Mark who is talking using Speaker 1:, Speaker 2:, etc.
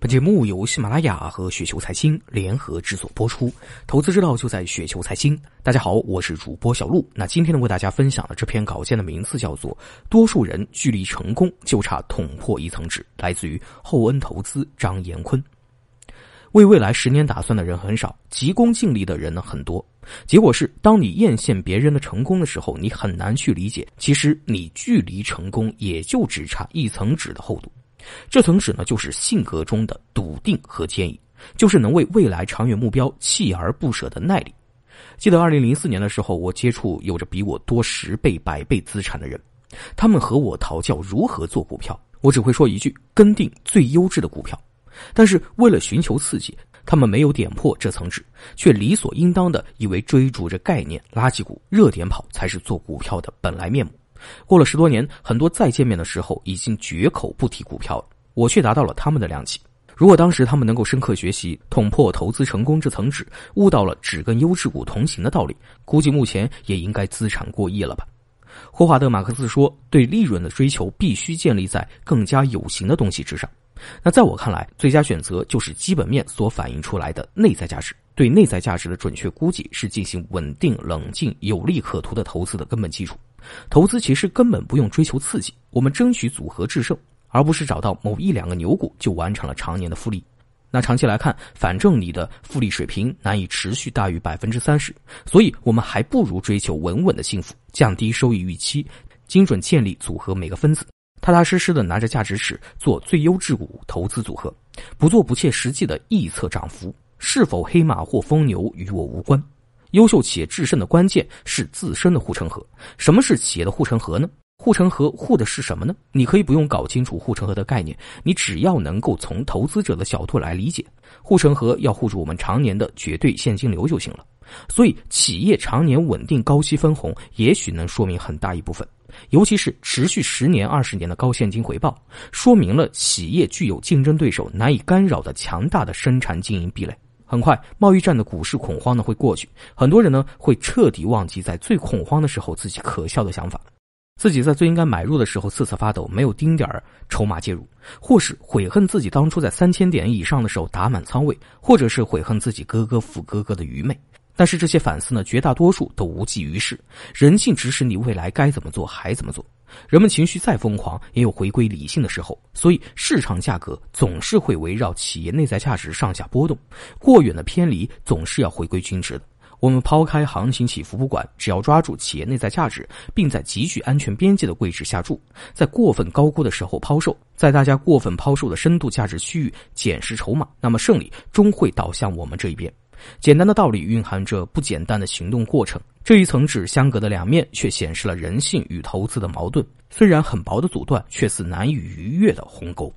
Speaker 1: 本节目由喜马拉雅和雪球财经联合制作播出，投资之道就在雪球财经。大家好，我是主播小璐。那今天呢，为大家分享的这篇稿件的名字叫做《多数人距离成功就差捅破一层纸》，来自于厚恩投资张延坤。为未来十年打算的人很少，急功近利的人呢很多。结果是，当你艳羡别人的成功的时候，你很难去理解，其实你距离成功也就只差一层纸的厚度。这层纸呢，就是性格中的笃定和坚毅，就是能为未来长远目标锲而不舍的耐力。记得二零零四年的时候，我接触有着比我多十倍、百倍资产的人，他们和我讨教如何做股票，我只会说一句：跟定最优质的股票。但是为了寻求刺激，他们没有点破这层纸，却理所应当的以为追逐着概念、垃圾股、热点跑才是做股票的本来面目。过了十多年，很多再见面的时候已经绝口不提股票了，我却达到了他们的量级。如果当时他们能够深刻学习捅破投资成功这层纸，悟到了只跟优质股同行的道理，估计目前也应该资产过亿了吧。霍华德·马克思说：“对利润的追求必须建立在更加有形的东西之上。”那在我看来，最佳选择就是基本面所反映出来的内在价值。对内在价值的准确估计，是进行稳定、冷静、有利可图的投资的根本基础。投资其实根本不用追求刺激，我们争取组合制胜，而不是找到某一两个牛股就完成了常年的复利。那长期来看，反正你的复利水平难以持续大于百分之三十，所以我们还不如追求稳稳的幸福，降低收益预期，精准建立组合每个分子。踏踏实实的拿着价值尺做最优质股投资组合，不做不切实际的臆测涨幅，是否黑马或疯牛与我无关。优秀企业制胜的关键是自身的护城河。什么是企业的护城河呢？护城河护的是什么呢？你可以不用搞清楚护城河的概念，你只要能够从投资者的角度来理解，护城河要护住我们常年的绝对现金流就行了。所以，企业常年稳定高息分红，也许能说明很大一部分。尤其是持续十年、二十年的高现金回报，说明了企业具有竞争对手难以干扰的强大的生产经营壁垒。很快，贸易战的股市恐慌呢会过去，很多人呢会彻底忘记在最恐慌的时候自己可笑的想法，自己在最应该买入的时候瑟瑟发抖，没有丁点儿筹码介入，或是悔恨自己当初在三千点以上的时候打满仓位，或者是悔恨自己哥哥负哥哥的愚昧。但是这些反思呢，绝大多数都无济于事。人性指使你未来该怎么做还怎么做。人们情绪再疯狂，也有回归理性的时候。所以市场价格总是会围绕企业内在价值上下波动，过远的偏离总是要回归均值的。我们抛开行情起伏不管，只要抓住企业内在价值，并在极具安全边界的位置下注，在过分高估的时候抛售，在大家过分抛售的深度价值区域捡拾筹码，那么胜利终会倒向我们这一边。简单的道理蕴含着不简单的行动过程，这一层纸相隔的两面，却显示了人性与投资的矛盾。虽然很薄的阻断，却似难以逾越的鸿沟。